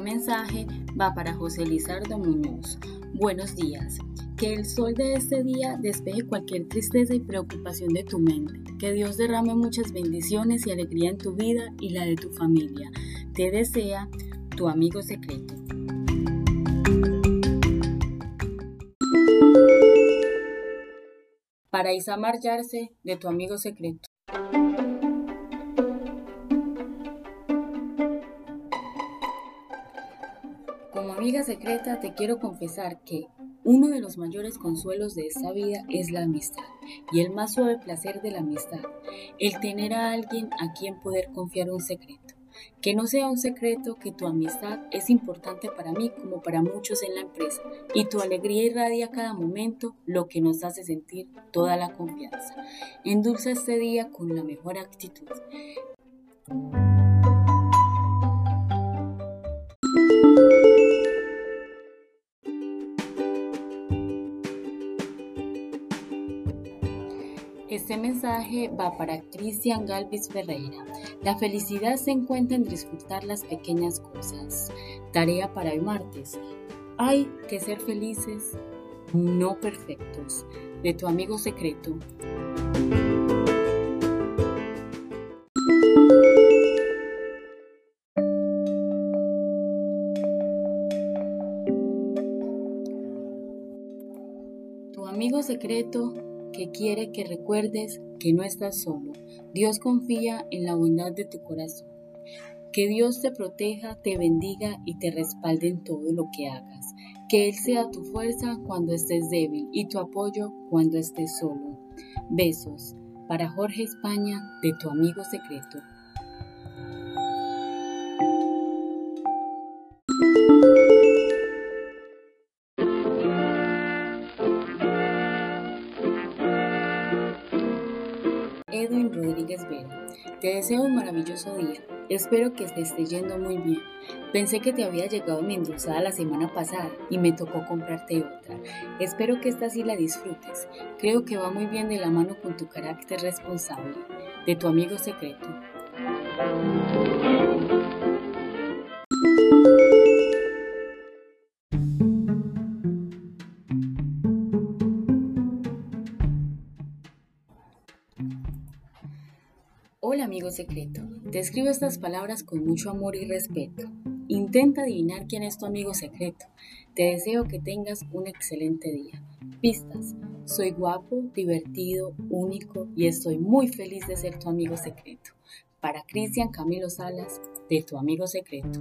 mensaje va para José Lizardo Muñoz. Buenos días. Que el sol de este día despeje cualquier tristeza y preocupación de tu mente. Que Dios derrame muchas bendiciones y alegría en tu vida y la de tu familia. Te desea tu amigo secreto. Para Isamar Yarse, de tu amigo secreto. Como amiga secreta te quiero confesar que uno de los mayores consuelos de esta vida es la amistad y el más suave placer de la amistad, el tener a alguien a quien poder confiar un secreto. Que no sea un secreto que tu amistad es importante para mí como para muchos en la empresa y tu alegría irradia cada momento lo que nos hace sentir toda la confianza. Endulza este día con la mejor actitud. Este mensaje va para Cristian Galvis Ferreira. La felicidad se encuentra en disfrutar las pequeñas cosas. Tarea para el martes. Hay que ser felices, no perfectos. De tu amigo secreto. Tu amigo secreto que quiere que recuerdes que no estás solo. Dios confía en la bondad de tu corazón. Que Dios te proteja, te bendiga y te respalde en todo lo que hagas. Que Él sea tu fuerza cuando estés débil y tu apoyo cuando estés solo. Besos. Para Jorge España, de tu amigo secreto. Edwin Rodríguez Vera. Te deseo un maravilloso día. Espero que te esté yendo muy bien. Pensé que te había llegado mi endulzada la semana pasada y me tocó comprarte otra. Espero que esta sí la disfrutes. Creo que va muy bien de la mano con tu carácter responsable. De tu amigo secreto. Hola amigo secreto, te escribo estas palabras con mucho amor y respeto. Intenta adivinar quién es tu amigo secreto. Te deseo que tengas un excelente día. Pistas. Soy guapo, divertido, único y estoy muy feliz de ser tu amigo secreto. Para Cristian Camilo Salas, de tu amigo secreto.